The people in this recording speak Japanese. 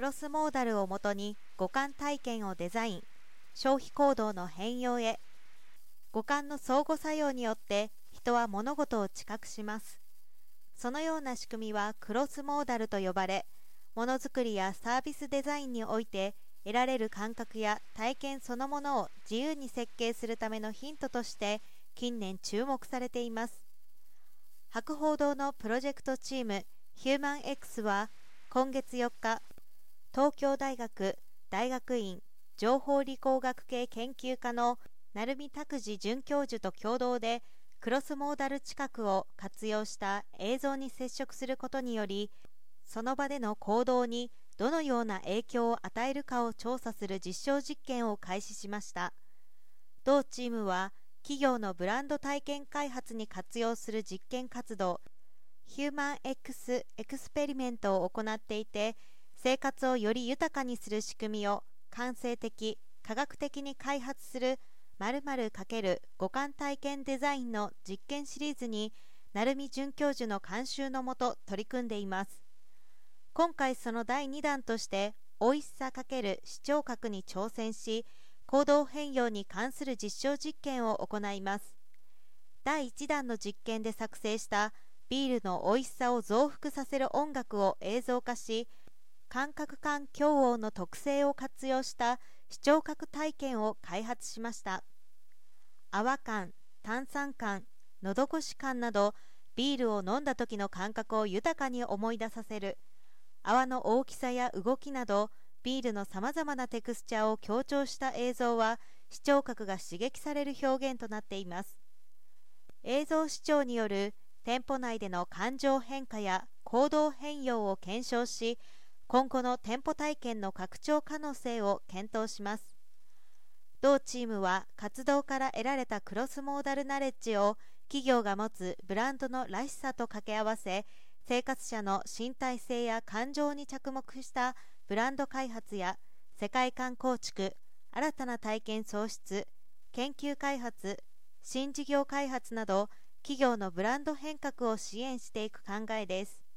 クロスモーダルをもとに五感体験をデザイン消費行動の変容へ。五感の相互作用によって人は物事を知覚します。そのような仕組みはクロスモーダルと呼ばれものづくりやサービスデザインにおいて得られる感覚や体験そのものを自由に設計するためのヒントとして近年注目されています。博報堂のプロジェクトチームヒューマン X は今月4日東京大学大学院情報理工学系研究科の鳴海拓司准教授と共同でクロスモーダル知覚を活用した映像に接触することによりその場での行動にどのような影響を与えるかを調査する実証実験を開始しました。同チームは企業のブランド体験開発に活用する実験活動ヒューマン X エクスペリメントを行っていて生活をより豊かにする仕組みを感性的科学的に開発する〇〇×五感体験デザインの実験シリーズに鳴海准教授の監修のもと取り組んでいます。今回その第2弾として美味しさ×視聴覚に挑戦し行動変容に関する実証実験を行います。第1弾の実験で作成したビールの美味しさを増幅させる音楽を映像化し感覚感共応の特性を活用した視聴覚体験を開発しました。泡感炭酸感喉越し感などビールを飲んだ時の感覚を豊かに思い出させる。泡の大きさや動きなどビールのさまざまなテクスチャーを強調した映像は視聴覚が刺激される表現となっています。映像視聴による店舗内での感情変化や行動変容を検証し今後の店舗体験の拡張可能性を検討します。同チームは活動から得られたクロスモーダルナレッジを企業が持つブランドのらしさと掛け合わせ生活者の身体性や感情に着目したブランド開発や世界観構築新たな体験創出研究開発新事業開発など企業のブランド変革を支援していく考えです。